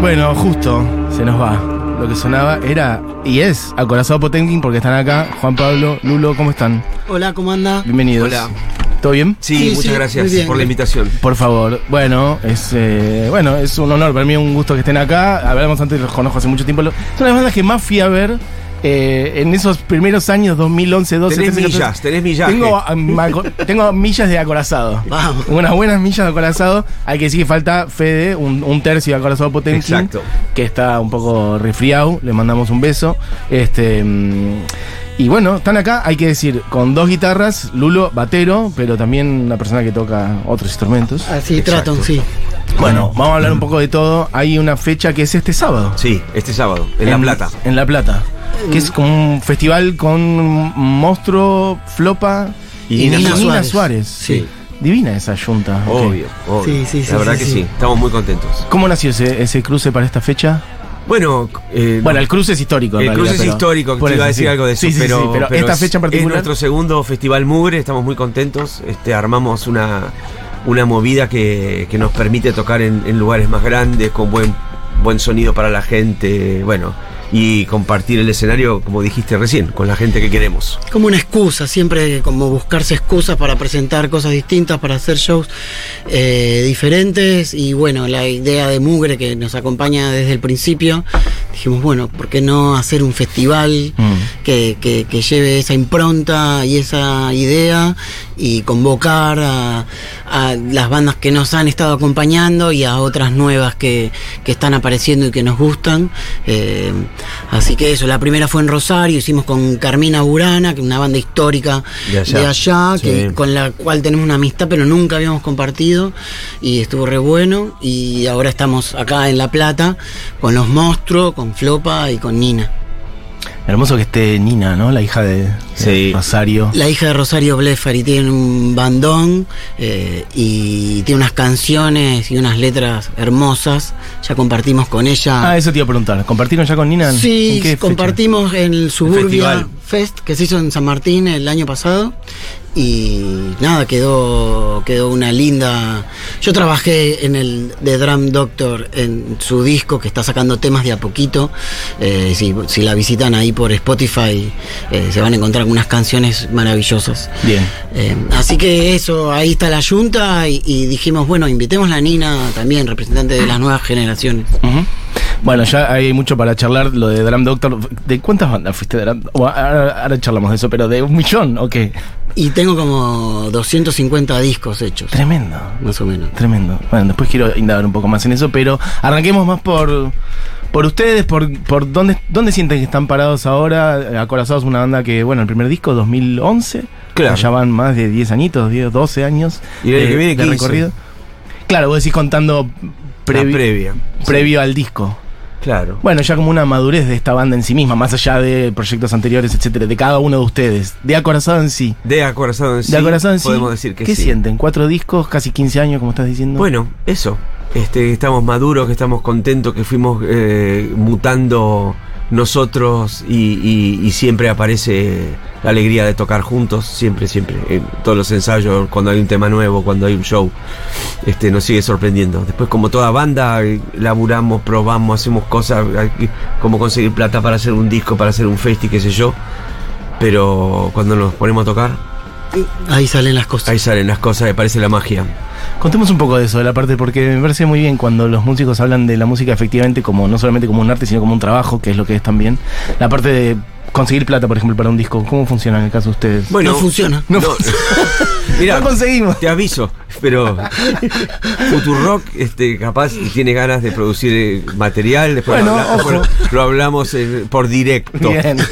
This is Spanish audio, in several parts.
Bueno, justo se nos va. Lo que sonaba era y es Acorazado Potenkin porque están acá Juan Pablo, Lulo, ¿cómo están? Hola, ¿cómo anda? Bienvenidos. Hola. ¿Todo bien? Sí, Sí, muchas sí, gracias por la invitación. Por favor. Bueno, es eh, bueno, es un honor para mí, un gusto que estén acá. Hablamos antes, los conozco hace mucho tiempo. Son las bandas que más fui a ver eh, en esos primeros años, 2011, 12, Tenés 13, 14. millas, tenés millaje. Tengo, millas de acorazado. Vamos. Unas buenas millas de acorazado. Hay que decir que falta Fede, un, un tercio de acorazado Potenkin. Exacto. Que está un poco resfriado. Le mandamos un beso. Este. mm, y bueno, están acá, hay que decir, con dos guitarras, Lulo, batero, pero también una persona que toca otros instrumentos. Así Exacto. tratan, sí. Bueno, vamos a hablar un poco de todo. Hay una fecha que es este sábado. Sí, este sábado, en, La Plata. En La Plata. Que es como un festival con Monstruo, Flopa Y y, Nina Nina, Suárez. Suárez. Sí. Divina esa junta. Obvio, obvio. Sí, sí, sí, La verdad sí, que sí. sí. estamos muy contentos. ¿Cómo nació ese, ese cruce para esta fecha? Bueno, eh, Bueno, el cruce es histórico. en el realidad, cruce es histórico, te iba a decir sí. algo de eso, Sí, sí, pero, sí, pero esta es- fecha en Es particular. nuestro segundo Festival Mugre, estamos muy contentos. Este, armamos una, una movida que, que nos permite tocar en, en lugares más grandes, con buen, buen sonido para la gente, bueno, y compartir el escenario, como dijiste recién, con la gente que queremos. Como una excusa, siempre como buscarse excusas para presentar cosas distintas, para hacer shows eh, diferentes. Y bueno, la idea de Mugre que nos acompaña desde el principio, dijimos, bueno, ¿por qué no hacer un festival Mm. que, que- que lleve esa impronta y esa idea y convocar a, a las bandas que nos han estado acompañando y a otras nuevas que, que están apareciendo y que nos gustan. Eh, así que eso, la primera fue en Rosario, hicimos con Carmina Burana, que es una banda histórica De allá. de allá, que, Sí. con la cual tenemos una amistad, pero nunca habíamos compartido y estuvo re bueno. Y ahora estamos acá en La Plata con los monstruos, con Flopa y con Nina. Hermoso que esté Nina, ¿no? La hija de, de Sí. Rosario. La hija de Rosario Blefari tiene un bandón eh, y tiene unas canciones y unas letras hermosas. Ya compartimos con ella. Ah, eso te iba a preguntar. ¿Compartieron ya con Nina? ¿En Sí, qué fecha? compartimos en el Suburbia. Fest que se hizo en San Martín el año pasado y nada, quedó quedó una linda. Yo trabajé en el de Drum Doctor en su disco que está sacando temas de a poquito. Eh, si, si la visitan ahí por Spotify eh, se van a encontrar con unas canciones maravillosas. Bien. Eh, así que eso, ahí está la Junta y, y dijimos, bueno, invitemos a la Nina también, representante de las nuevas generaciones. Bueno, ya hay mucho para charlar. Lo de Drum Doctor. ¿De cuántas bandas fuiste de Drum? ahora, ahora charlamos de eso, pero ¿de un millón o qué? Y tengo como 250 discos hechos, Tremendo. más o menos. Tremendo. Bueno, después quiero indagar un poco más en eso, pero arranquemos más por por ustedes, por, por dónde, dónde sienten que están parados ahora. Acorazados una banda que, bueno, el primer disco, 2011. Claro. Ya van más de 10 añitos, 10, 12 años Y el año que viene, de 15. recorrido. Claro, vos decís contando previ- previa. previo al disco. Claro. Bueno, ya como una madurez de esta banda en sí misma, más allá de proyectos anteriores, etcétera, de cada uno de ustedes. De Acorazado en sí. De acorazado en sí, De Acorazado en sí. podemos decir que ¿Qué sí. sienten? ¿Cuatro discos, casi 15 años, como estás diciendo? Bueno, eso. Este, estamos maduros, que estamos contentos, que fuimos eh, mutando nosotros y, y- y siempre aparece la alegría de tocar juntos, siempre, siempre. En todos los ensayos, cuando hay un tema nuevo, cuando hay un show, este, nos sigue sorprendiendo. Después, como toda banda, eh, laburamos, probamos, hacemos cosas, como conseguir plata para hacer un disco, para hacer un festi, qué sé yo. Pero cuando nos ponemos a tocar, Ahí salen las cosas. ahí salen las cosas, me parece la magia. Contemos un poco de eso, de la parte, porque me parece muy bien cuando los músicos hablan de la música efectivamente como no solamente como un arte, sino como un trabajo, que es lo que es también. La parte de conseguir plata, por ejemplo, para un disco, ¿cómo funciona en el caso de ustedes? Bueno, no funciona. No. Mira, No conseguimos. Te aviso, pero Futurock este, capaz tiene ganas de producir eh, material, después Bueno, lo, habla- lo hablamos eh, por directo. Bien.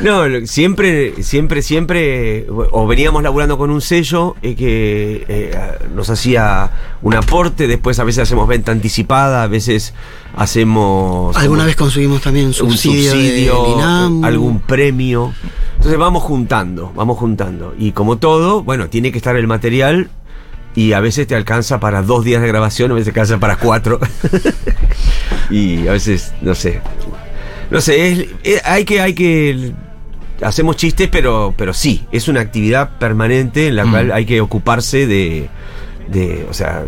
No, siempre, siempre, siempre, o veníamos laburando con un sello eh, que eh, nos hacía un aporte, después a veces hacemos venta anticipada, a veces hacemos... Alguna vez conseguimos también un un subsidio, algún premio. Entonces vamos juntando, vamos juntando. Y como todo, bueno, tiene que estar el material y a veces te alcanza para dos días de grabación, a veces te alcanza para cuatro. y a veces, no sé. No sé, es- es- hay que, hay que. Hacemos chistes, pero, pero sí, es una actividad permanente en la Mm. cual hay que ocuparse de, de, o sea,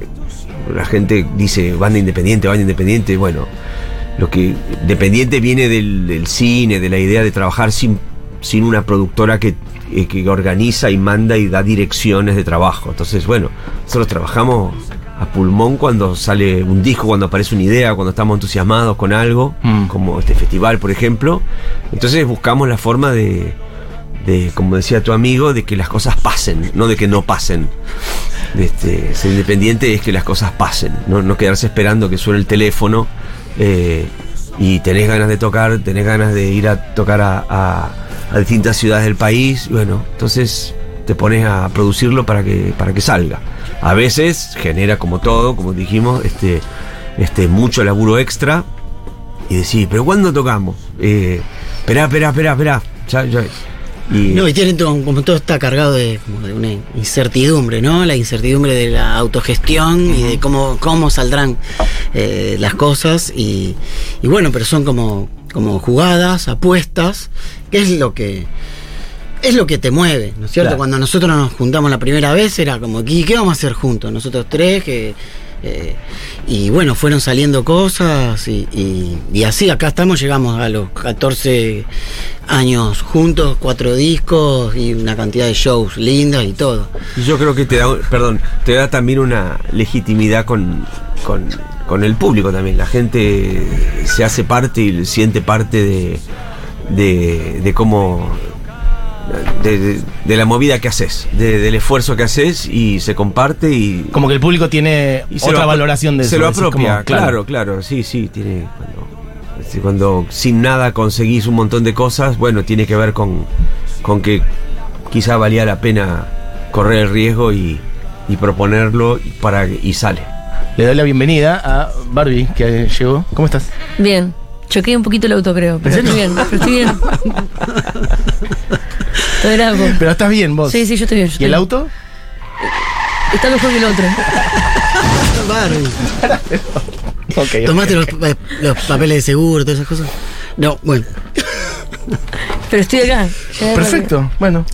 la gente dice banda independiente, banda independiente, bueno, lo que independiente viene del, del cine, de la idea de trabajar sin, sin una productora que, eh, que organiza y manda y da direcciones de trabajo. Entonces, bueno, nosotros trabajamos a pulmón cuando sale un disco, cuando aparece una idea, cuando estamos entusiasmados con algo, Mm. como este festival, por ejemplo. Entonces buscamos la forma de, de, como decía tu amigo, de que las cosas pasen, no de que no pasen. Este, ser independiente es que las cosas pasen, no, no quedarse esperando que suene el teléfono eh, y tenés ganas de tocar, tenés ganas de ir a tocar a, a- distintas ciudades del país. Bueno, entonces te pones a producirlo para que, para que salga. A veces genera como todo, como dijimos, este, este, mucho laburo extra y decís, pero ¿cuándo tocamos? Eh, esperá, esperá, esperá, esperá. Ya, ya. Y, No, y tienen todo, como todo está cargado de, como de una incertidumbre, ¿no? La incertidumbre de la autogestión y de cómo, cómo saldrán eh, las cosas. Y, y bueno, pero son como, como jugadas, apuestas, que es lo que. Es lo que te mueve, ¿no es cierto? Claro. Cuando nosotros nos juntamos la primera vez era como, ¿qué, qué vamos a hacer juntos? Nosotros tres, que, eh, y bueno, fueron saliendo cosas y, así acá estamos, llegamos a los 14 años juntos, cuatro discos y una cantidad de shows lindas y todo. Y yo creo que te da, perdón, te da también una legitimidad con, con, con el público también. La gente se hace parte y siente parte de, de, de cómo. De, de- de la movida que haces, de- del esfuerzo que haces y se comparte y. Como que el público tiene y se otra valoración de Se eso. lo apropia, como, claro, claro, sí, sí, tiene. Cuando, este, cuando sin nada conseguís un montón de cosas, bueno, tiene que ver con, con que quizá valía la pena correr el riesgo y, y proponerlo y para y sale. Le doy la bienvenida a Barbie, que llegó. ¿Cómo estás? Bien. Choqué un poquito el auto, creo. Pero ¿En estoy bien, pero estoy bien. Todo era algo. Pero estás bien vos. Sí, sí, yo estoy bien. yo ¿Y el auto? Está mejor que el otro. Barbie, Ok. ¿Tomaste los, eh, los papeles de seguro, todas esas cosas? No, bueno. Pero estoy acá. Perfecto, bueno.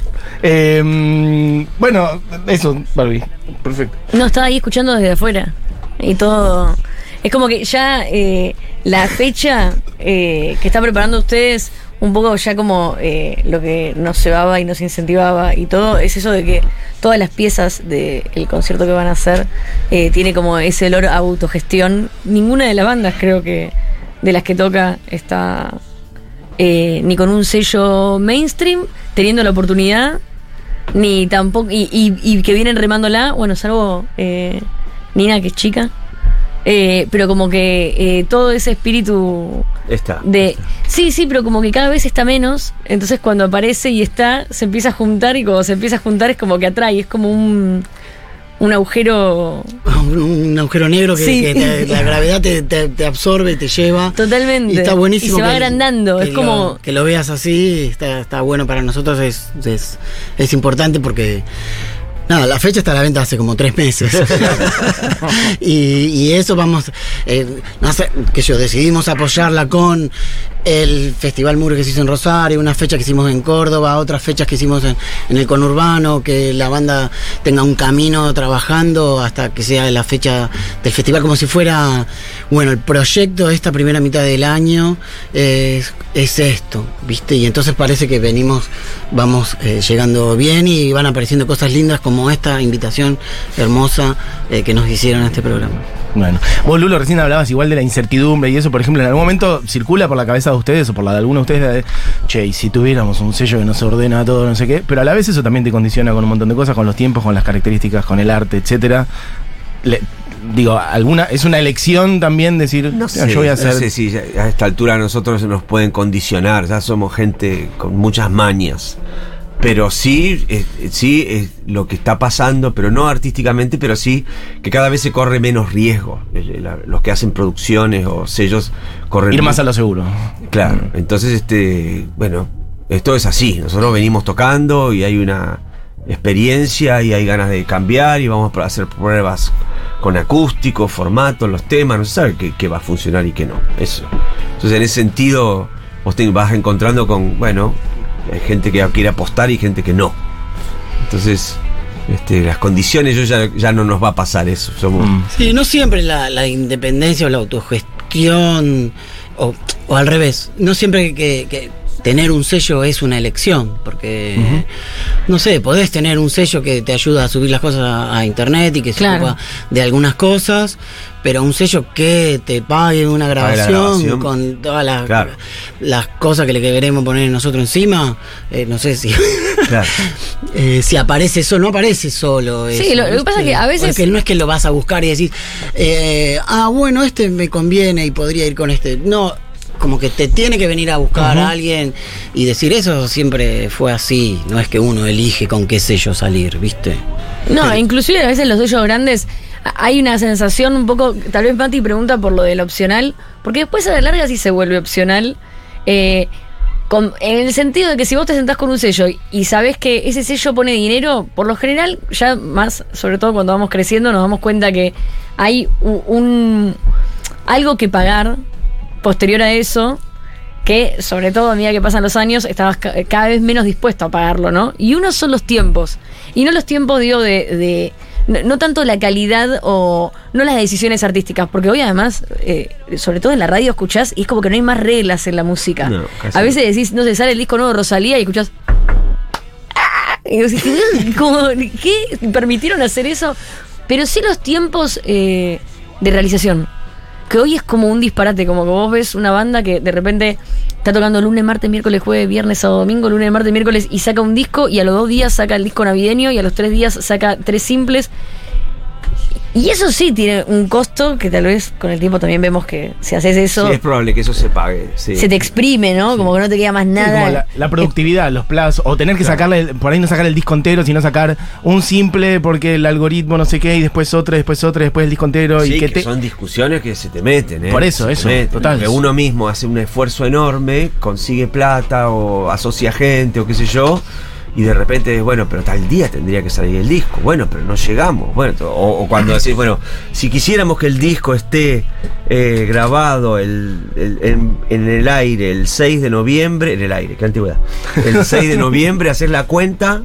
Eh, bueno, eso, Barbie. Perfecto. No, estaba ahí escuchando desde afuera. Y todo. Es como que ya eh, la fecha eh, que están preparando ustedes, un poco ya como eh, lo que nos llevaba y nos incentivaba y todo, es eso de que todas las piezas del concierto que van a hacer eh, tiene como ese olor a autogestión. Ninguna de las bandas creo que de las que toca está eh, ni con un sello mainstream, teniendo la oportunidad, ni tampoco. Y, y- y que vienen remándola, bueno, salvo eh, Nina, que es chica. Eh, pero como que eh, todo ese espíritu Está. de. Sí, sí, pero como que cada vez está menos. Entonces cuando aparece y está, se empieza a juntar y cuando se empieza a juntar es como que atrae, es como un, un agujero. Un, un agujero negro que, Sí. que te- la gravedad te, te- te absorbe, te lleva. Totalmente. Y está buenísimo. Y se va que- agrandando. que Es lo- como. que lo veas así, está, está bueno para nosotros, es, es, es importante porque. Nada, la fecha está a la venta hace como tres meses. y, y eso vamos, eh, no sé, que yo decidimos apoyarla con el Festival Muro que se hizo en Rosario, una fecha que hicimos en Córdoba, otras fechas que hicimos en, en el conurbano, que la banda tenga un camino trabajando hasta que sea la fecha del festival, como si fuera, bueno, el proyecto de esta primera mitad del año es, es esto, ¿viste? Y entonces parece que venimos, vamos eh, llegando bien y van apareciendo cosas lindas como esta invitación hermosa eh, que nos hicieron a este programa. Bueno, vos Lulo recién hablabas igual de la incertidumbre y eso, por ejemplo, en algún momento circula por la cabeza de ustedes o por la de alguno de ustedes, la de, che, y si tuviéramos un sello que nos ordena todo, no sé qué, pero a la vez eso también te condiciona con un montón de cosas, con los tiempos, con las características, con el arte, etcétera. Le- digo, alguna, es una elección también decir, No "Ah, sé, yo voy a hacer. no sé si a esta altura nosotros nos pueden condicionar, ya somos gente con muchas mañas. Pero sí, eh, sí es lo que está pasando, pero no artísticamente, pero sí que cada vez se corre menos riesgo. Eh, la- Los que hacen producciones o sellos corren Ir más a lo seguro. Claro, entonces, este, bueno, esto es así. Nosotros venimos tocando y hay una experiencia y hay ganas de cambiar y vamos a hacer pruebas con acústico, formato, los temas, no se sabe qué, qué va a funcionar y qué no. Eso. Entonces, en ese sentido, vos te vas encontrando con, bueno, hay gente que quiere apostar y gente que no. Entonces, este, las condiciones, yo ya, ya no nos va a pasar eso. Somos, Mm. Sí, no siempre la, la independencia o la autogestión, o, o al revés, no siempre que, que tener un sello es una elección, porque, no sé, podés tener un sello que te ayuda a subir las cosas a, a internet y que se Claro. ocupa de algunas cosas, pero un sello que te pague una grabación, grabación. con todas las, Claro. las cosas que le queremos poner nosotros encima, eh, no sé si... claro. Eh, si aparece solo, no aparece solo. Sí, lo- lo que pasa es que a veces- Porque no es que lo vas a buscar y decís, eh, ah, bueno, este me conviene y podría ir con este. No, como que te tiene que venir a buscar a alguien y decir eso siempre fue así. No es que uno elige con qué sello salir, ¿viste? No, inclusive a veces los sellos grandes hay una sensación un poco, tal vez Mati pregunta por lo del opcional, porque después a la larga sí se vuelve opcional. eh, con- en el sentido de que si vos te sentás con un sello y, y sabés que ese sello pone dinero, por lo general, ya más, sobre todo cuando vamos creciendo, nos damos cuenta que hay un algo que pagar posterior a eso que sobre todo a medida que pasan los años estabas ca- cada vez menos dispuesto a pagarlo, ¿no? Y uno son los tiempos. Y no los tiempos, digo, de... de- no, no tanto la calidad o no las decisiones artísticas, porque hoy además, eh, sobre todo en la radio escuchás y es como que no hay más reglas en la música. No, a veces decís, no sé, sale el disco nuevo de Rosalía y escuchás... "Ah", Y decís, como, ¿qué? ¿Permitieron hacer eso? Pero sí los tiempos eh, de realización que hoy es como un disparate, como que vos ves una banda que de repente está tocando lunes, martes, miércoles, jueves, viernes, sábado, domingo, lunes, martes, miércoles y saca un disco y a los dos días saca el disco navideño y a los tres días saca tres simples. Y eso sí tiene un costo que tal vez con el tiempo también vemos que si haces eso Sí, es probable que eso se pague. sí. se te exprime, ¿no? Como que no te queda más Sí, nada. como la, la productividad, los plazos, o tener que sacarle, por ahí no sacar el disco entero, sino sacar un simple porque el algoritmo no sé qué, y después otro, después otro, después el disco entero, Sí, y que que te... son discusiones que se te meten, ¿eh? Por eso, eso, meten. total. Que uno mismo hace un esfuerzo enorme, consigue plata o asocia gente o qué sé yo, y de repente, bueno, pero tal día tendría que salir el disco. Bueno, pero no llegamos. Bueno, o, o cuando decís, bueno, si quisiéramos que el disco esté eh, grabado el, el- en, en el aire el 6 de noviembre, en el aire, qué antigüedad. El 6 de noviembre, hacer la cuenta.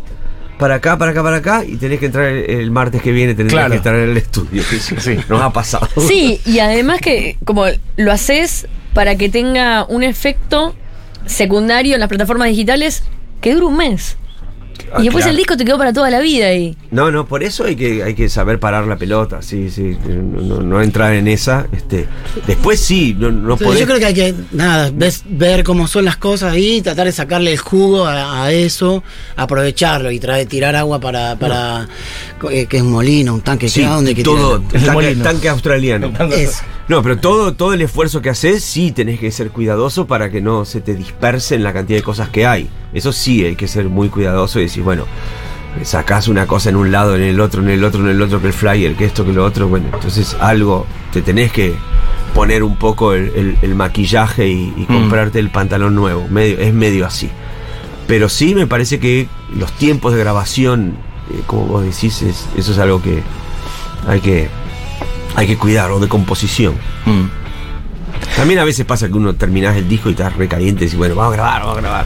Para acá, para acá, para acá, y tenés que entrar el, el martes que viene, tenés Claro. que entrar en el estudio. Sí. Nos ha pasado. Sí, y además que como lo haces para que tenga un efecto secundario en las plataformas digitales que dure un mes. Ah, y después claro. el disco te quedó para toda la vida y No, no, por eso hay que, hay que saber parar la pelota, sí, sí, no, no- no entrar en esa. Este, después sí, no, no Pero podés- yo creo que hay que, nada, ves- ver cómo son las cosas ahí, tratar de sacarle el jugo a, a eso, aprovecharlo y traer, tirar agua para, para eh, que es un molino, un tanque, sí, ¿qué? ¿A dónde que todo, tanque, australiano. Eso. No, pero todo, todo el esfuerzo que haces, sí tenés que ser cuidadoso para que no se te dispersen la cantidad de cosas que hay. Eso sí hay que ser muy cuidadoso y decir, bueno, sacás una cosa en un lado, en el otro, en el otro, en el otro, que el flyer, que esto, que lo otro. Bueno, entonces algo te tenés que poner un poco el, el- el maquillaje y, y comprarte el pantalón nuevo. Medio, es medio así. Pero sí me parece que los tiempos de grabación, eh, como vos decís, es- eso es algo que hay que hay que cuidar, o de composición. Mm. También a veces pasa que uno terminás el disco y estás recaliente y dices, bueno, vamos a grabar, vamos a grabar.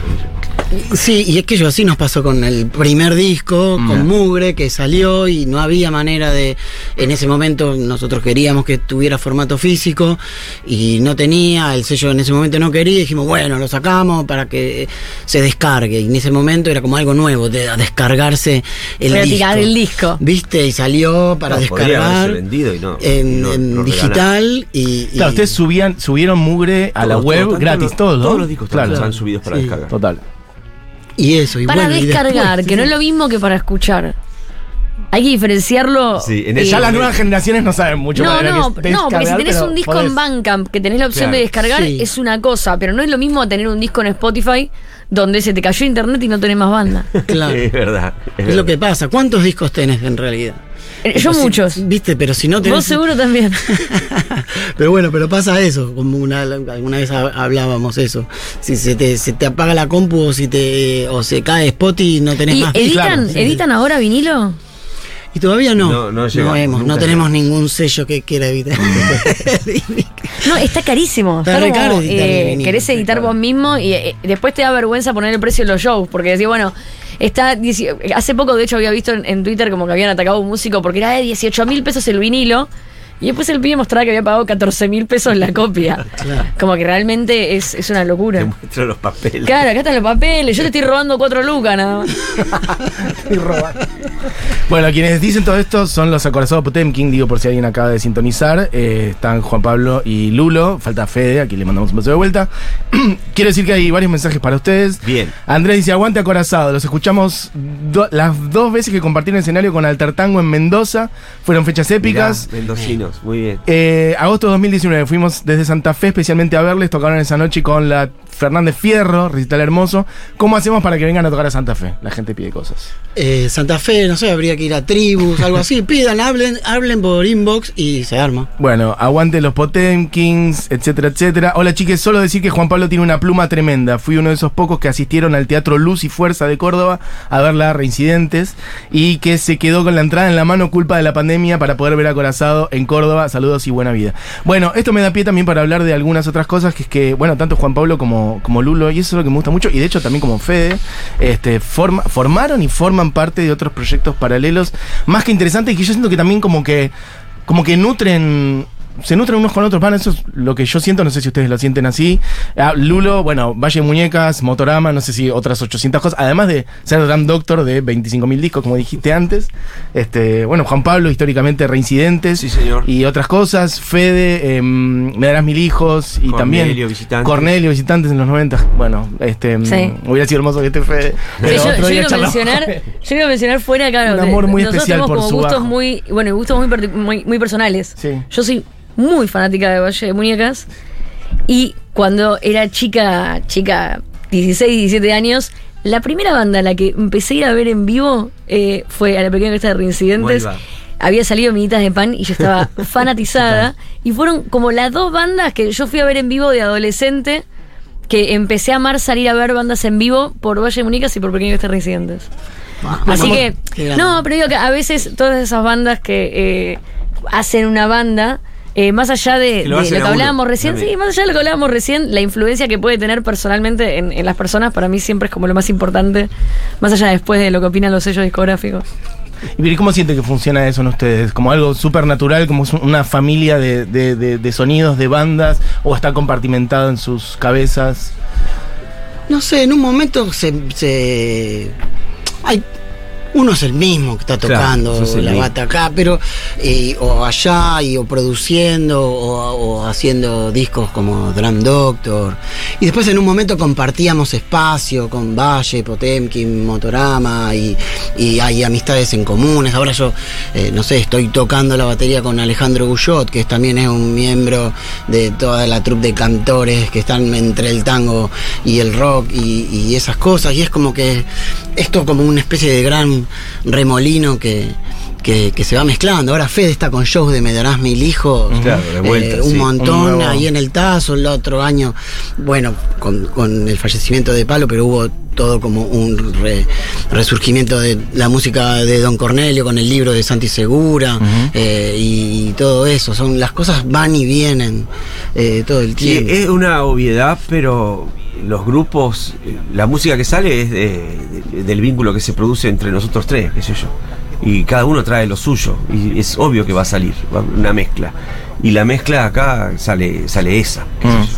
Sí, y es que yo así nos pasó con el primer disco, Mm. con Mugre, que salió y no había manera de. En ese momento nosotros queríamos que tuviera formato físico y no tenía, el sello en ese momento no quería, y dijimos, bueno, lo sacamos para que se descargue. Y en ese momento era como algo nuevo, de a descargarse el Para disco. el disco. ¿Viste? Y salió para No, descargar vendido y no- en, y no- en no digital. Y, y- Claro, ustedes subían, subieron mugre a la web todos, gratis, los- todos, los discos claro. están subidos para Sí. descargar. Total. Y eso, y para bueno, y descargar, después, que no es lo mismo que para escuchar. Hay que diferenciarlo. Sí, en eh, el- Ya las nuevas generaciones no saben mucho. No, no, que no, porque si tenés un disco podés. en Bandcamp que tenés la opción Claro. de descargar, Sí. es una cosa, pero no es lo mismo tener un disco en Spotify donde se te cayó internet y no tenés más banda. Claro. Es verdad. Es lo que pasa. ¿Cuántos discos tenés en realidad? Eh, Yo si- muchos. Viste, pero si no tenés. Vos seguro también. pero bueno, pero pasa eso, como una, alguna vez hab- hablábamos eso. Si se te, se te apaga la compu o si te o se cae Spotify no tenés ¿Y más. editan, Claro. editan ahora vinilo? Y todavía no. No, no hemos, tenemos ningún sello que quiera evitar. No, está carísimo. Está como, caro editar eh, querés editar claro. vos mismo y eh, después te da vergüenza poner el precio en los shows, porque decís, bueno, Está, hace poco, de hecho, había visto en, en Twitter como que habían atacado a un músico porque era de 18 mil pesos el vinilo. Y después el pibe mostraba que había pagado 14 mil pesos la copia. Claro. Como que realmente es, es una Te locura. muestro los papeles. Claro, acá están los papeles. Yo te estoy robando cuatro lucas nada más. Bueno, quienes dicen todo esto son los acorazados Potemkin, digo por si alguien acaba de sintonizar. Eh, están Juan Pablo y Lulo. Falta Fede, aquí le mandamos un beso de vuelta. Quiero decir que hay varios mensajes para ustedes. Bien. Andrés dice, aguante acorazado. Los escuchamos do- las dos veces que compartieron escenario con Altertango en Mendoza. Fueron fechas épicas. Mirá, muy bien. Eh, agosto de 2019 fuimos desde Santa Fe especialmente a verles, tocaron esa noche con la Fernández Fierro, recital hermoso. ¿Cómo hacemos para que vengan a tocar a Santa Fe? La gente pide cosas. Eh, Santa Fe, no sé, habría que ir a tribus, algo así. Pidan, hablen, hablen por inbox y se arma. Bueno, aguante los Potemkins, etcétera, etcétera. Hola chiques, solo decir que Juan Pablo tiene una pluma tremenda. Fui uno de esos pocos que asistieron al Teatro Luz y Fuerza de Córdoba a ver la Reincidentes y que se quedó con la entrada en la mano culpa de la pandemia para poder ver a Corazado en Córdoba. Saludos y buena vida. Bueno, esto me da pie también para hablar de algunas otras cosas, que es que, bueno, tanto Juan Pablo como, como Lulo, y eso es lo que me gusta mucho, y de hecho también como Fede, este, forma- formaron y forman parte de otros proyectos paralelos más que interesantes y que yo siento que también como que como que nutren se nutren unos con otros, van, eso es lo que yo siento, no sé si ustedes lo sienten así. Ah, Lulo, bueno, Valle de Muñecas, Motorama, no sé si otras 800 cosas, además de ser Drum Doctor de 25.000 discos, como dijiste antes. Este, bueno, Juan Pablo, históricamente Reincidentes. Sí, señor. Y otras cosas, Fede, em, Me darás mil hijos, y Cornelio, también Visitantes. Cornelio, Visitantes en los 90. Bueno, este, em, Sí. hubiera sido hermoso que esté Fede. Sí, pero yo, otro yo día iba a charlamos. mencionar, yo iba a mencionar fuera, claro, Un amor muy nosotros especial tenemos por como su gustos bajo. muy, bueno, gustos muy, muy, muy personales. Sí. Yo soy muy fanática de Valle de Muñecas y cuando era chica, chica, 16, 17 años, la primera banda a la que empecé a ir a ver en vivo eh, fue a la pequeña orquesta de Reincidentes. Vuelva. Había salido Minitas de Pan y yo estaba fanatizada. y fueron como las dos bandas que yo fui a ver en vivo de adolescente que empecé a amar salir a ver bandas en vivo por Valle de Muñecas y por Pequeño Orquesta de Reincidentes. Así que, no, pero digo que a veces todas esas bandas que eh, hacen una banda, eh, más allá de, Que de lo que hablábamos recién, también. sí, más allá de lo que hablábamos recién, la influencia que puede tener personalmente en, en las personas, para mí siempre es como lo más importante, más allá después de lo que opinan los sellos discográficos. ¿Y cómo sienten que funciona eso en ustedes? ¿Como algo súper natural, como una familia de, de- de- de sonidos, de bandas, o está compartimentado en sus cabezas? No sé, en un momento se. se- hay, uno es el mismo que está tocando la bata acá, pero eh, o allá, y, o produciendo, o, o haciendo discos como Drum Doctor. Y después en un momento compartíamos espacio con Valle, Potemkin, Motorama, y, y hay amistades en comunes. Ahora yo, eh, no sé, estoy tocando la batería con Alejandro Guyot, que también es un miembro de toda la troupe de cantores que están entre el tango y el rock y, y esas cosas. Y es como que esto como una especie de gran remolino que, que, que se va mezclando. Ahora Fede está con shows de Me darás mil hijos. Claro, de vuelta, Eh, un sí. montón Un nuevo- ahí en el Tazo, el otro año, bueno, con, con el fallecimiento de Palo, pero hubo todo como un re- resurgimiento de la música de Don Cornelio con el libro de Santi Segura eh, y, todo eso. Son las cosas van y vienen eh, todo el Sí, tiempo. es una obviedad, pero los grupos, la música que sale es de- de- del vínculo que se produce entre nosotros tres, qué sé yo. Y cada uno trae lo suyo, y es obvio que va a salir, una mezcla. Y la mezcla acá sale, sale esa. qué sé Mm. yo.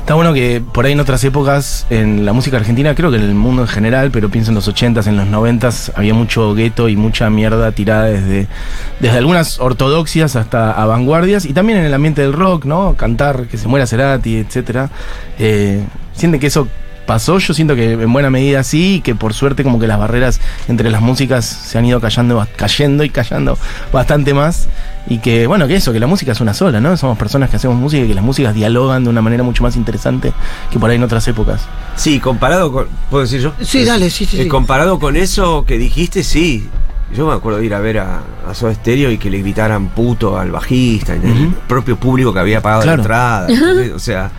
Está bueno que por ahí en otras épocas, en la música argentina, creo que en el mundo en general, pero pienso en los 80s, en los 90s, había mucho gueto y mucha mierda tirada desde, desde algunas ortodoxias hasta a vanguardias, y también en el ambiente del rock, ¿no? Cantar, que se muera Cerati. Eh, ¿Sienten que eso pasó? Yo siento que en buena medida sí, y que por suerte como que las barreras entre las músicas se han ido cayendo, cayendo y callando bastante más. Y que, bueno, que eso, que la música es una sola, ¿no? Somos personas que hacemos música y que las músicas dialogan de una manera mucho más interesante que por ahí en otras épocas. Sí, comparado con. ¿Puedo decir yo? Sí, dale, sí, sí, Eh, comparado con eso que dijiste, sí. Yo me acuerdo de ir a ver a, a Soda Stereo y que le gritaran puto al bajista, el Ujú. propio público que había pagado Claro. la entrada. o sea,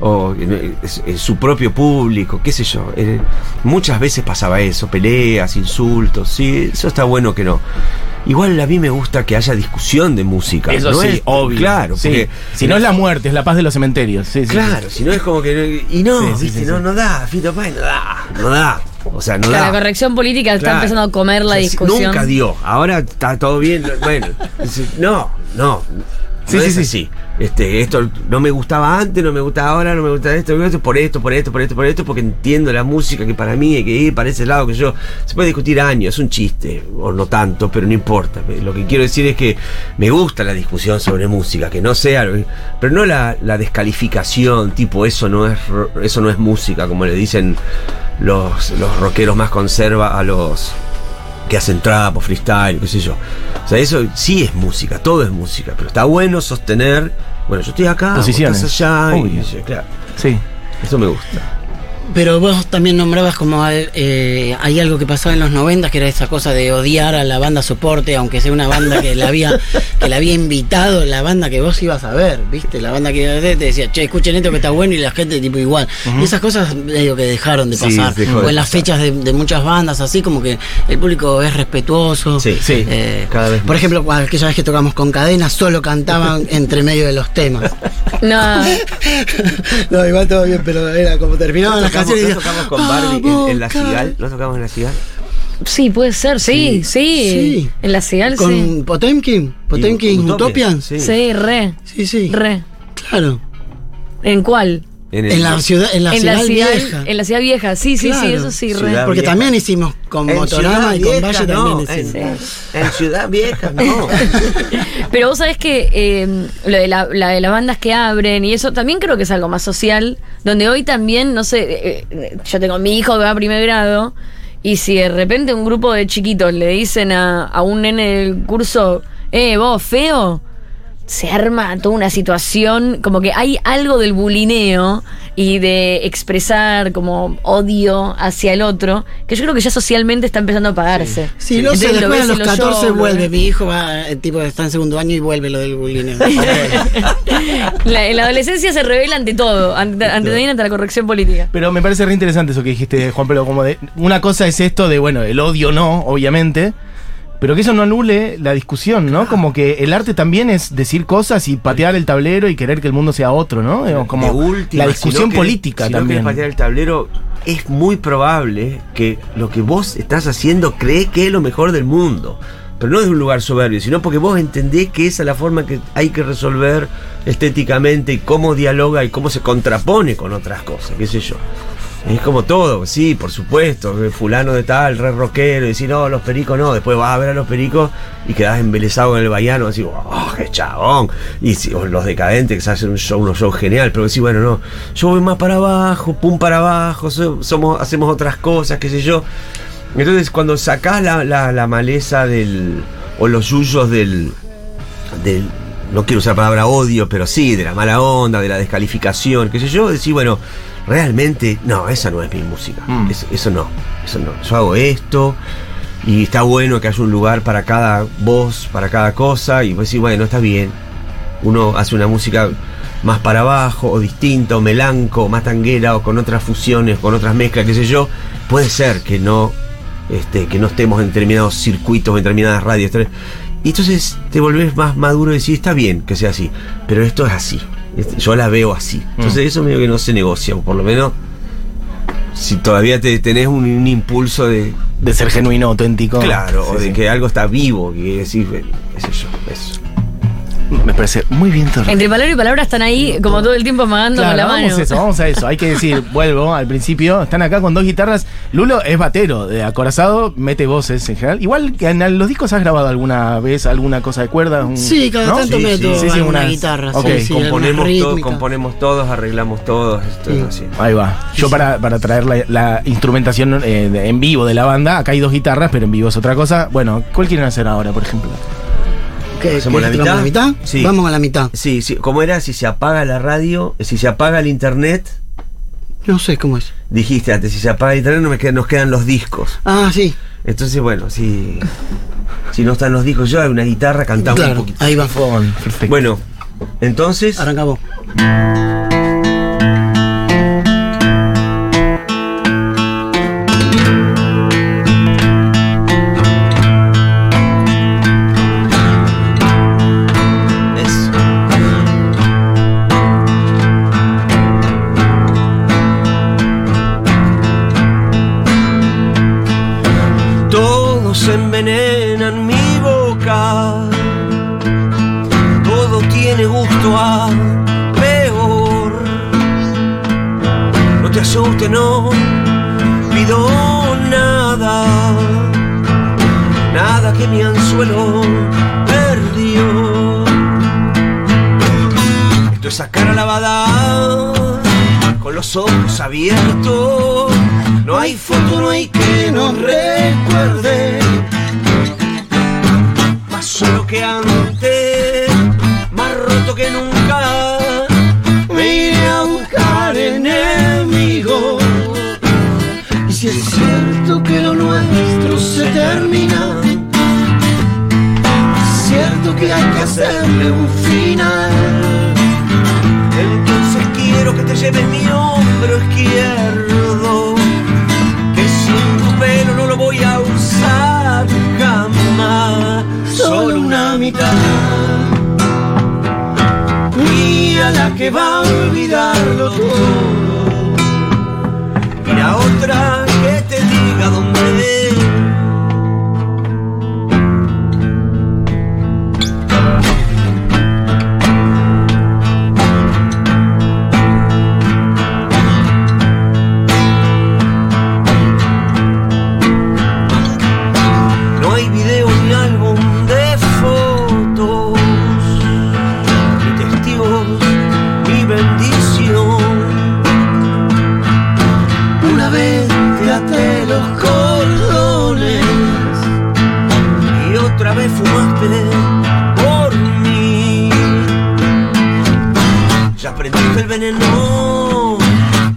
o eh, su propio público, qué sé yo. Eh, muchas veces pasaba eso, peleas, insultos, sí, eso está bueno que no. Igual a mí me gusta que haya discusión de música. Eso ¿no sí, es- obvio. Claro, Sí. porque Si no es la muerte, es la paz de los cementerios. Sí, sí, Claro, si no es como que. Y no, Sí, sí, viste, sí, no, sí. no da, Fito Páez, no da, no da. O sea, no Claro, da. la corrección política está Claro. empezando a comer la O sea, sí, discusión. Nunca dio. Ahora está todo bien. Bueno, no, no. Sí, no sí, es sí. así. Este, esto no me gustaba antes, no me gusta ahora, no me gusta esto, no me gusta por esto, por esto, por esto, por esto, porque entiendo la música que para mí hay que ir para ese lado que yo. Se puede discutir años, es un chiste, o no tanto, pero no importa. Lo que quiero decir es que me gusta la discusión sobre música, que no sea, pero no la, la descalificación, tipo eso no es eso no es música, como le dicen los, los rockeros más conserva a los que hacen trap o freestyle, qué sé yo. O sea, eso sí es música, todo es música, pero está bueno sostener, bueno, yo estoy acá, vos estás allá, y, claro, Sí. eso me gusta. Pero vos también nombrabas como eh, hay algo que pasaba en los 90 que era esa cosa de odiar a la banda soporte, aunque sea una banda que la había que la había invitado, la banda que vos ibas a ver, ¿viste? La banda que ibas a ver te decía, che, escuchen esto que está bueno y la gente tipo igual. Y esas cosas medio que dejaron de Sí, pasar. dejó de o en las pasar. fechas de, de muchas bandas, así como que el público es respetuoso. Sí, Sí. Eh, Cada vez Por más. ejemplo, aquella vez que tocamos con cadenas, solo cantaban entre medio de los temas. No, no, igual todo bien, pero era como terminaban ¿No las tocamos, canciones no tocamos con Barbie en, en la "Vamos, Cigal? ¿No tocamos en la Cigal? sí, puede ser, sí, sí. Sí. En la Cigal, Con sí. Potemkin, Potemkin Utopia, Utopian. sí. Sí, re, Sí, sí. re. Claro. ¿En cuál? En, el- En la ciudad, en la en la ciudad vieja. En la ciudad vieja, sí, sí, sí, eso sí, re. Porque Vieja. también hicimos con en Motorama y con Vieja, Valle no, también hicimos. en, en Ciudad Vieja, no. Pero vos sabés que eh, lo de, la, la de las bandas que abren y eso también creo que es algo más social, donde hoy también, no sé, eh, eh, yo tengo mi hijo que va a primer grado y si de repente un grupo de chiquitos le dicen a, a un nene del curso, eh, vos, feo, se arma toda una situación, como que hay algo del bulineo y de expresar como odio hacia el otro, que yo creo que ya socialmente está empezando a pagarse. Sí, no sé, lo después a ves los en los 14 shows, lo vuelve. Mi hijo va, el tipo está en segundo año y vuelve lo del bullying. La, en la adolescencia se revela ante todo, ante, ante también ante la corrección política. Pero me parece re interesante eso que dijiste, Juan, pero como de. Una cosa es esto de, bueno, el odio no, obviamente. Pero que eso no anule la discusión, ¿no? Como que el arte también es decir cosas y patear el tablero y querer que el mundo sea otro, ¿no? Como última, la si discusión no querés- política si no también. querés patear el tablero, es muy probable que lo que vos estás haciendo cree que es lo mejor del mundo. Pero no de un lugar soberbio, sino porque vos entendés que esa es la forma que hay que resolver estéticamente y cómo dialoga y cómo se contrapone con otras cosas, qué sé yo. Es como todo, sí, por supuesto, eh, fulano de tal, re rockero, y decir, no, los pericos no, después vas a ver a los pericos y quedás embelesado con el baiano, así, oh, qué chabón. Y si, los decadentes que se hacen un show, unos shows genial, pero decís, bueno, no, yo voy más para abajo, pum para abajo, so- somos, hacemos otras cosas, qué sé yo. Entonces, cuando sacás la, la, la maleza del, o los yuyos del, del, no quiero usar la palabra odio, pero sí, de la mala onda, de la descalificación, qué sé yo, decir, bueno, realmente, no, esa no es mi música. Mm. Es- eso no, eso no. Yo hago esto y está bueno que haya un lugar para cada voz, para cada cosa, y vos decís, bueno, está bien. Uno hace una música más para abajo, o distinta, o melanco, o más tanguera, o con otras fusiones, con otras mezclas, qué sé yo. Puede ser que no, este, que no estemos en determinados circuitos, en determinadas radios. Y entonces te volvés más maduro y decís, está bien que sea así, pero esto es así. Este, Yo la veo así. Entonces eso medio que no se negocia, o por lo menos si todavía te tenés un, un impulso de, De ser genuino, auténtico. claro, Sí, o de sí. que algo está vivo, que decís, qué sé yo, eso. Me parece muy bien todo. Entre palabra y palabra están ahí como todo el tiempo amagando Claro, con la vamos mano. a eso, vamos a eso. Hay que decir, vuelvo al principio, están acá con dos guitarras. Lulo es batero, de acorazado, mete voces en general. Igual que en los discos has grabado alguna vez alguna cosa de cuerda. un- Sí, cada ¿no? tanto Sí, meto sí, sí, unas- guitarra. ok, sí, sí, alguna componemos, todo, componemos todos, arreglamos todos, esto es así. Ahí va. Yo para, para traer la, la instrumentación eh, de- en vivo de la banda, acá hay dos guitarras, pero en vivo es otra cosa. Bueno, ¿cuál quieren hacer ahora, por ejemplo? ¿Qué, ¿Hacemos qué, la mitad? la mitad? Sí. Vamos a la mitad. Sí, sí, como era si se apaga la radio, si se apaga el internet, No sé cómo es. dijiste antes, si se apaga el internet no me quedan, nos quedan los discos. Ah, sí. Entonces, bueno, si, si no están los discos, yo hay una guitarra, cantamos Claro, un poquito. ahí va. Perfecto. Bueno, entonces, Arrancamos. Hay que hacerle un final. Entonces quiero que te lleves mi hombro izquierdo, que sin tu pelo no lo voy a usar jamás, solo una mitad. Mía la que va a olvidarlo todo, y la otra que te diga dónde. No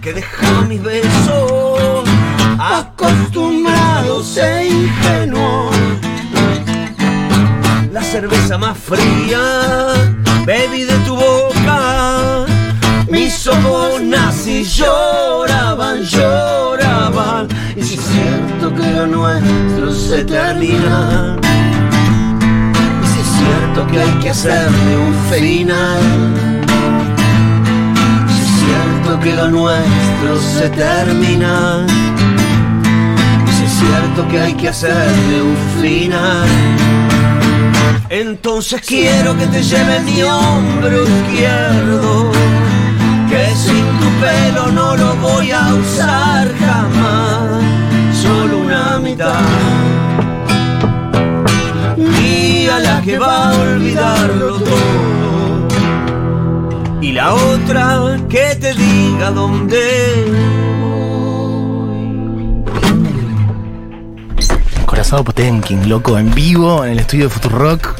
que dejaba mis besos acostumbrados e ingenuos. La cerveza más fría, bebí de tu boca. Mis ojos nazi lloraban, lloraban. Y si es cierto que lo nuestro se termina. Y si es cierto que hay que hacerle un final. Cierto que lo nuestro se termina. Si es cierto que hay que hacerle un final. Entonces quiero que te lleve mi hombro izquierdo. Que sin tu pelo no lo voy a usar jamás. Solo una mitad. Mía la que va a olvidarlo todo. Y la otra que te diga dónde Corazado Potemkin, loco, en vivo, en el estudio de Futurock.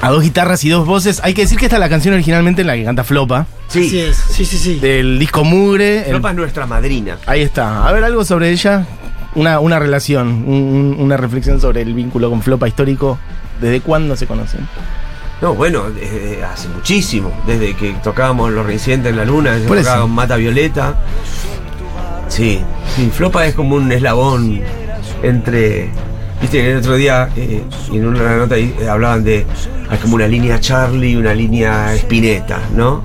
A dos guitarras y dos voces. Hay que decir que esta es la canción originalmente en la que canta Flopa. Así Sí, es, sí, sí, sí. Del disco Mugre. el- Flopa es nuestra madrina. Ahí está. A ver, algo sobre ella. Una, una relación, un- un- una reflexión sobre el vínculo con Flopa histórico. ¿Desde cuándo se conocen? No, bueno, desde hace muchísimo. Desde que tocábamos Los Reincidentes en la Luna, desde que tocábamos Mata Violeta. Sí, sí, Flopa es como un eslabón entre. Viste, el otro día eh, en una nota ahí, eh, hablaban de. Hay como una línea Charlie y una línea Spinetta, ¿no?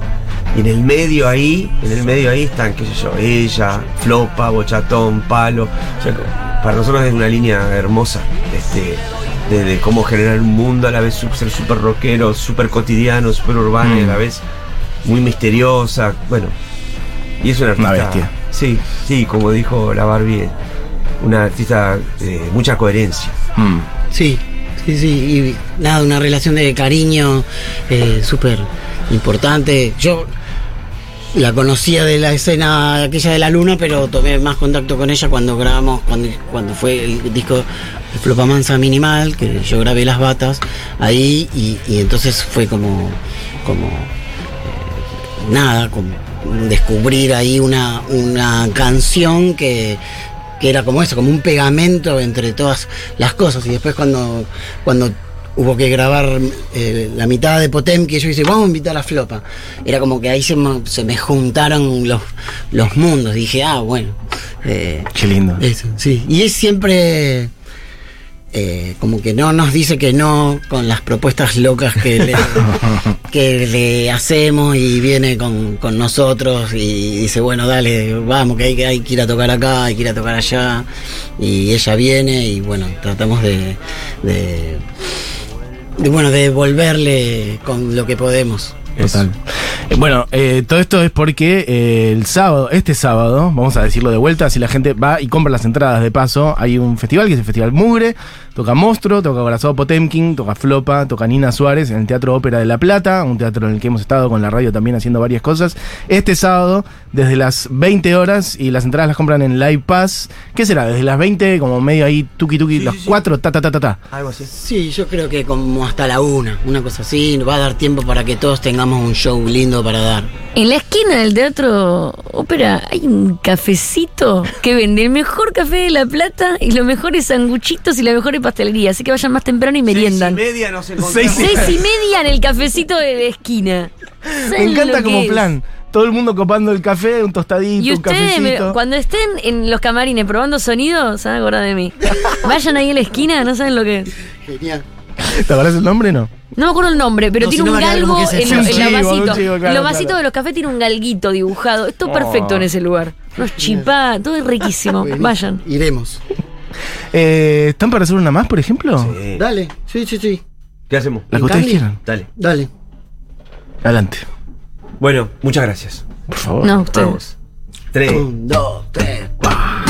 Y en el medio ahí, en el medio ahí están, qué sé yo, ella, Flopa, Bochatón, Palo. O sea, para nosotros es una línea hermosa. Este, de, de cómo generar un mundo a la vez ser súper rockero, súper cotidiano, súper urbano y a Mm. la vez muy misteriosa. Bueno, y es una artista. Una bestia. Sí, sí, como dijo la Barbie, una artista de mucha coherencia. Mm. Sí, sí, sí. Y nada, una relación de cariño eh, súper importante. Yo la conocía de la escena aquella de la luna, pero tomé más contacto con ella cuando grabamos, cuando, cuando fue el disco de Flopamansa Minimal, que yo grabé las batas ahí, y, y entonces fue como, como eh, nada, como descubrir ahí una, una canción que, que era como eso, como un pegamento entre todas las cosas. Y después cuando, cuando hubo que grabar eh, la mitad de Potemkin, yo dije, vamos a invitar a Flopa. Era como que ahí se, me- se me juntaron los, los mundos. Dije, ah, bueno. eh, Qué lindo. eso, sí. Y es siempre eh, como que no nos dice que no con las propuestas locas que le, que le hacemos y viene con, con nosotros y dice, bueno, dale, vamos, que hay, que hay que ir a tocar acá, hay que ir a tocar allá. Y ella viene y bueno, tratamos de, de, de, bueno, de devolverle con lo que podemos. Total. Eh, Bueno, eh, todo esto es porque eh, el sábado, este sábado, vamos a decirlo de vuelta, si la gente va y compra las entradas de paso, hay un festival que es el Festival Mugre, toca Monstruo, toca Corazón Potemkin, toca Flopa, toca Nina Suárez en el Teatro Ópera de La Plata, un teatro en el que hemos estado con la radio también haciendo varias cosas. Este sábado, desde las 20 horas, y las entradas las compran en Live Pass. ¿Qué será? Desde las 20, como medio ahí, tuki tuki, Sí, los sí, sí. cuatro, ta ta ta ta ta. Algo así. Sí, yo creo que como hasta la una, una cosa así, va a dar tiempo para que todos tengamos un show lindo para dar. En la esquina del Teatro Ópera hay un cafecito que vende el mejor café de La Plata y los mejores sanguchitos y la mejor pastelería. Así que vayan más temprano y meriendan. Seis y media nos encontramos. Seis y- Seis y media en el cafecito de la esquina. Me ¿Saben encanta como es? plan. Todo el mundo copando el café, un tostadito, Y un ustedes, me- cafecito. cuando estén en los camarines probando sonido, se van a acordar de mí. Vayan ahí a la esquina, no saben lo que es. Genial. ¿Te acordás el nombre no? No me acuerdo el nombre, pero No, tiene si un galgo en, es lo- un en chivo, los un vasitos. chivo, claro, en los vasitos claro. de los cafés tiene un galguito dibujado. Es todo Oh. perfecto en ese lugar. Unos chipá, todo es riquísimo. Vayan. Iremos. Eh, ¿Están para hacer una más, por ejemplo? Sí. Dale, sí, sí, sí. ¿Qué hacemos? La que ¿En ustedes Cali? quieran. Dale. Dale. Adelante, Bueno, muchas gracias. por favor. No, ustedes. Vamos. Tres. Un, dos, tres, pa.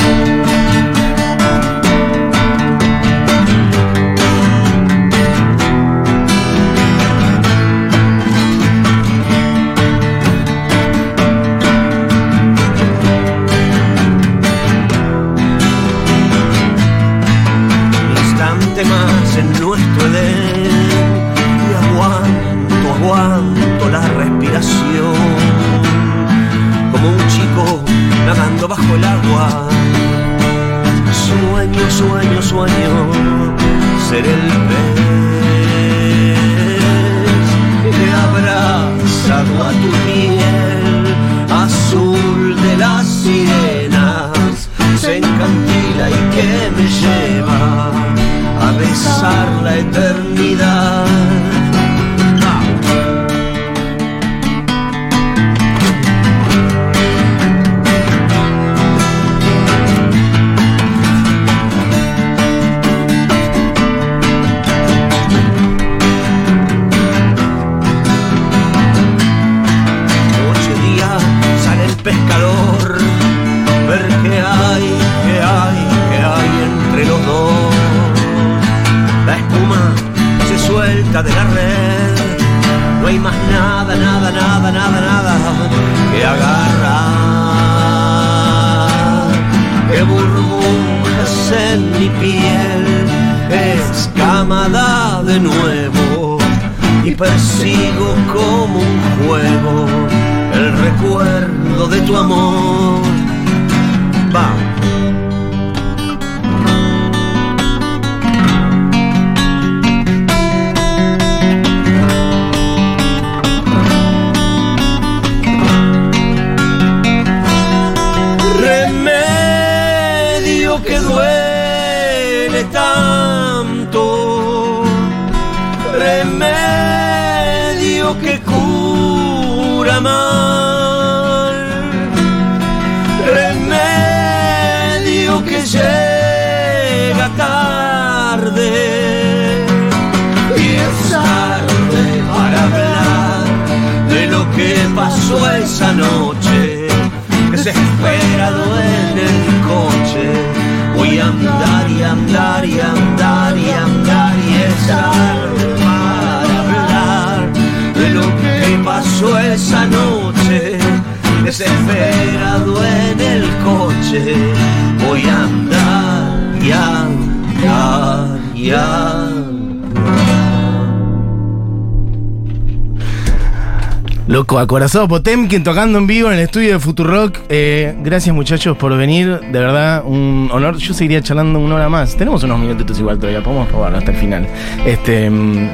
Sueño, sueño, ser el A andar y andar y andar y andar y es tarde para hablar de lo que pasó esa noche. Desesperado en el coche, voy a andar y andar y andar. Loco, acorazado Potemkin tocando en vivo en el estudio de Futurock. Eh, gracias muchachos por venir, de verdad, un honor. Yo seguiría charlando una hora más. Tenemos unos minutitos igual todavía, podemos probar hasta el final. Este, mm,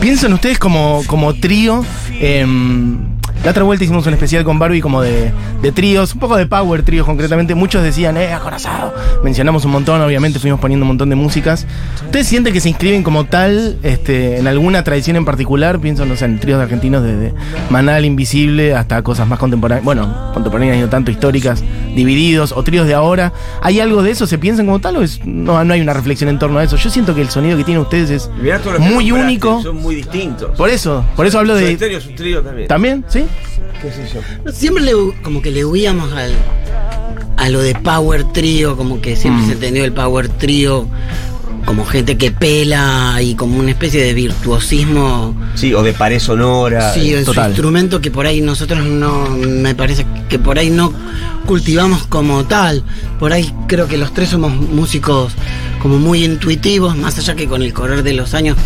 pienso en ustedes como, como trío. em, la otra vuelta hicimos un especial con Barbie como de, de tríos, un poco de power tríos concretamente. Muchos decían, eh, acorazado. Mencionamos un montón, obviamente fuimos poniendo un montón de músicas. ¿Ustedes sienten que se inscriben como tal este, en alguna tradición en particular? Pienso, en tríos argentinos desde Manal Invisible hasta cosas más contemporáneas, bueno, contemporáneas y no tanto históricas, divididos o tríos de ahora. ¿Hay algo de eso? ¿Se piensan como tal o es, no, no hay una reflexión en torno a eso? Yo siento que el sonido que tienen ustedes es muy único. Son muy distintos. Por eso, por eso hablo de... Stereo es un trío también. ¿También? ¿Sí? ¿Qué sé yo? Siempre le, como que le huíamos al, a lo de Power Trio, como que siempre Mm. se entendió el Power Trio como gente que pela y como una especie de virtuosismo. Sí, o de pared sonora. Sí, en su instrumento que por ahí nosotros no, me parece que por ahí no cultivamos como tal. Por ahí creo que los tres somos músicos como muy intuitivos, más allá que con el correr de los años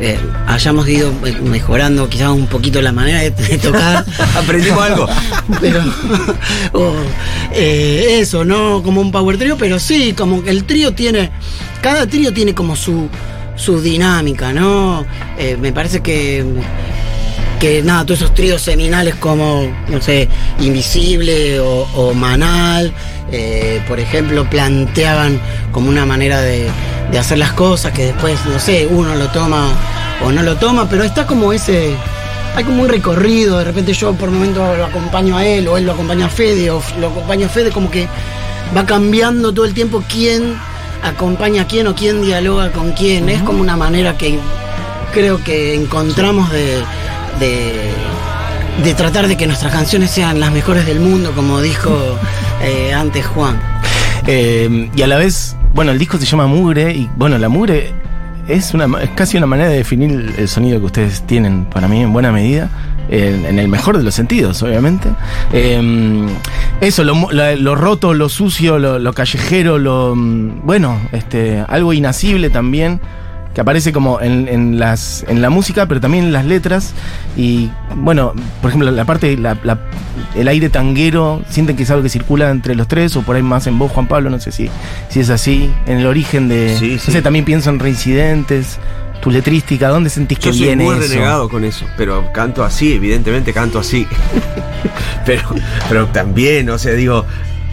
eh, hayamos ido mejorando quizás un poquito la manera de, de tocar. Aprendimos algo. pero eh, eso, no como un power trio, pero sí, como que el trío tiene, cada trío tiene como su, su dinámica, ¿no? Eh, me parece que que nada, todos esos tríos seminales como, no sé, Invisible o, o Manal, eh, por ejemplo, planteaban como una manera de, de hacer las cosas que después, no sé, uno lo toma o no lo toma, pero está como ese, hay como un recorrido, de repente yo por momento lo acompaño a él o él lo acompaña a Fede o lo acompaña a Fede, como que va cambiando todo el tiempo quién acompaña a quién o quién dialoga con quién, es como una manera que creo que encontramos de, de, de tratar de que nuestras canciones sean las mejores del mundo, como dijo eh, antes Juan. Eh, y a la vez, bueno, el disco se llama Mugre y bueno, la mugre es, una, es casi una manera de definir el, sonido que ustedes tienen para mí en buena medida. En, el mejor de los sentidos, obviamente. Eh, eso, lo, la- lo roto, lo sucio, lo, lo callejero, lo. mm, Bueno, este, algo inacible también, que aparece como en, en las, en la música, pero también en las letras. Y bueno, por ejemplo, la parte, la- la- el aire tanguero, sienten que es algo que circula entre los tres, o por ahí más en vos, Juan Pablo, no sé si, si es así. En el origen de. Sí, no sí. sé, también pienso en reincidentes, tu letrística, ¿dónde sentís que Yo soy viene muy eso? renegado con eso, pero canto así, evidentemente canto así. pero, pero también, o sea, digo,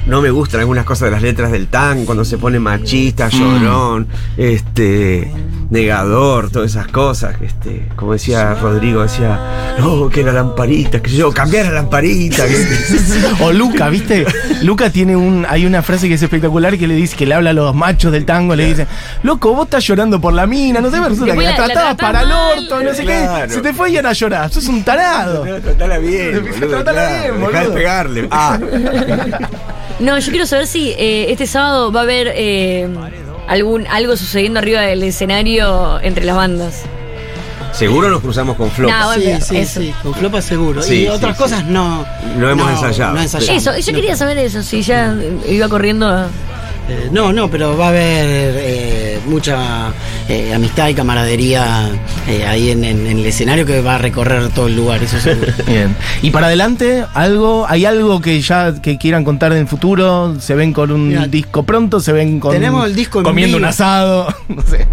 no me gustan algunas cosas de las letras del tan, cuando se pone machista, llorón, este, negador, todas esas cosas. Este, como decía Rodrigo, decía, no, que la lamparita, que yo, cambiar la lamparita. que- O Luca, ¿viste? Luca tiene un. Hay una frase que es espectacular que le dice que le habla a los machos del tango, le dice, loco, vos estás llorando por la mina, no sé, resulta que la tratabas para el orto, no sé Claro. qué. Se te fue y ahora llorás, sos un tarado. No, tratala bien, boludo, Tratala claro, bien, dejá de boludo. pegarle. Ah, No, yo quiero saber si eh, este sábado va a haber eh, algún algo sucediendo arriba del escenario entre las bandas. seguro nos cruzamos con Flopa. No, Sí, sí, eso. sí, con Flopa seguro. Sí, y otras sí. cosas no. No hemos ensayado. No ensayamos. Eso, yo No. quería saber eso, si ya iba corriendo a... Eh, no, no, pero va a haber eh, mucha eh, amistad y camaradería eh, ahí en, en- en el escenario que va a recorrer todo el lugar, eso seguro. Bien. Y para adelante, algo, ¿hay algo que ya que quieran contar en el futuro? ¿Se ven con un Mira, disco pronto? ¿Se ven con tenemos el disco en comiendo un asado? No sé.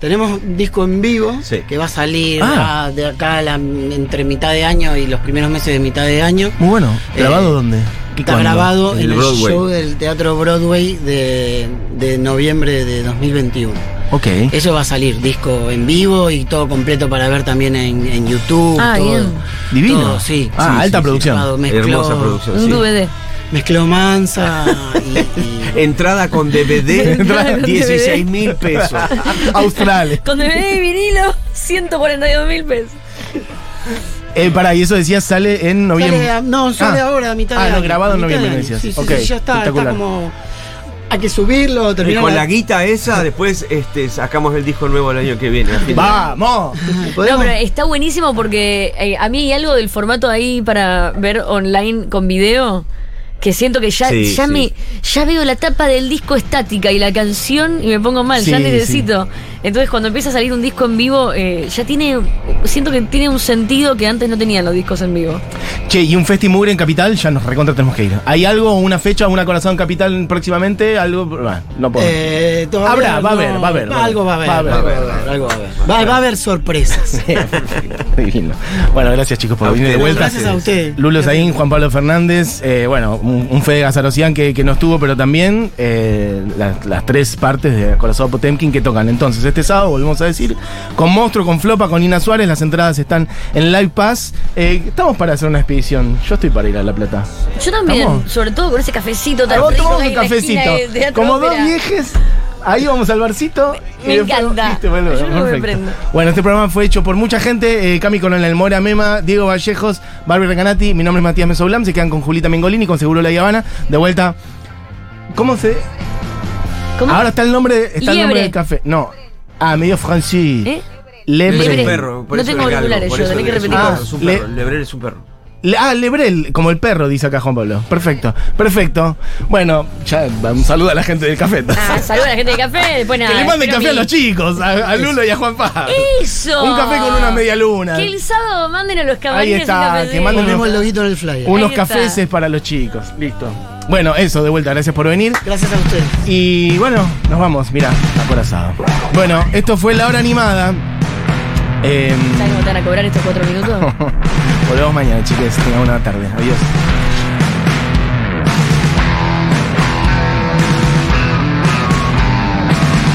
Tenemos un disco en vivo Sí. que va a salir Ah. de acá a la- entre mitad de año y los primeros meses de mitad de año. Muy bueno. ¿Grabado dónde? ¿Y Está cuándo? grabado En en el Broadway. show del Teatro Broadway de, de noviembre de 2021. Ok. Eso va a salir, disco en vivo y todo completo para ver también en, en YouTube. Ah, todo, bien. Divino. todo, sí. Ah, sí, alta sí, producción. grabado. Mezcló- Hermosa producción. Un sí. DVD. Mezcló Mansa y, y- Entrada con DVD, Entrada con 16 mil pesos. Australes. Con DVD y vinilo, 142 mil pesos. Eh, pará, y eso decías sale en noviembre. Sale no, sale Ah. ahora a mitad Ah, de no, año, grabado en noviembre, decías. Sí, sí, sí, ya está, está como. Hay que subirlo, Y terminar. con la guita esa, después este, sacamos el disco nuevo el año que viene. ¡Vamos! No, pero está buenísimo porque eh, a mí hay algo del formato ahí para ver online con video que siento que ya, Sí, ya sí. me ya veo la tapa del disco estática y la canción y me pongo mal, ya Sí, necesito. Entonces cuando empieza a salir un disco en vivo, eh, ya tiene, siento que tiene un sentido que antes no tenían los discos en vivo. Che, y un Festimugre en Capital, ya nos recontra tenemos que ir. ¿Hay algo, una fecha, una corazón en Capital próximamente? Algo. Bueno, no puedo. Eh, Habrá, va a no- haber, va a haber, va a Algo va a haber. va a haber, algo va a haber. Va, va a haber sorpresas. Divino. Bueno, gracias chicos por venir de vuelta. Gracias a usted. Lulo Zain, Juan Pablo Fernández, eh, bueno, un, un Fede Gazarocián que, que no estuvo, pero también eh, las, las tres partes de Corazón Potemkin que tocan. Entonces, este sábado, volvemos a decir, con Monstruo, con Flopa, con Ina Suárez, las entradas están en Live Pass. Eh, estamos para hacer una expedición. Yo estoy para ir a La Plata. Yo también, sobre todo con ese cafecito tan rico un cafecito. Como dos viejes. Ahí vamos al barcito. Me encanta. Listo, bueno, Yo no me prendo. Bueno, este programa fue hecho por mucha gente. Eh, Cami Coronel Mora Mema, Diego Vallejos, Barbie Recanati. Mi nombre es Matías Mesoblam. Se quedan con Julita Mengolini, con Seguro La Habana. De vuelta. ¿Cómo se.? ¿Cómo? Ahora está el nombre, está el nombre del café. No. Ah, medio francés. ¿Eh? Lebre. Es Lebre. un perro, por No eso tengo es galgo, auriculares por yo, tenés que es un repetir. perro, Es un Le- perro, Lebrel es un perro. Ah, Lebrel, como el perro, dice acá Juan Pablo. Perfecto, perfecto. Bueno, ya un saludo a la gente del café. Ah, saluda a la gente de café, después nada. que le manden café a los chicos, a, a Lulo y a Juan Pablo. ¡Eso! Un café con una media luna. Que el sábado manden a los Ahí caballeros está, un café. que manden unos, el loguito en el flyer. unos Ahí está. cafés para los chicos. Listo. Bueno, eso, de vuelta, gracias por venir. Gracias a ustedes. Y bueno, nos vamos, mira, acorazado. Bueno, esto fue la hora animada. Em, ¿Sabes cómo te van a cobrar estos cuatro minutos? volvemos mañana, chicas. Tengan una tarde. Adiós.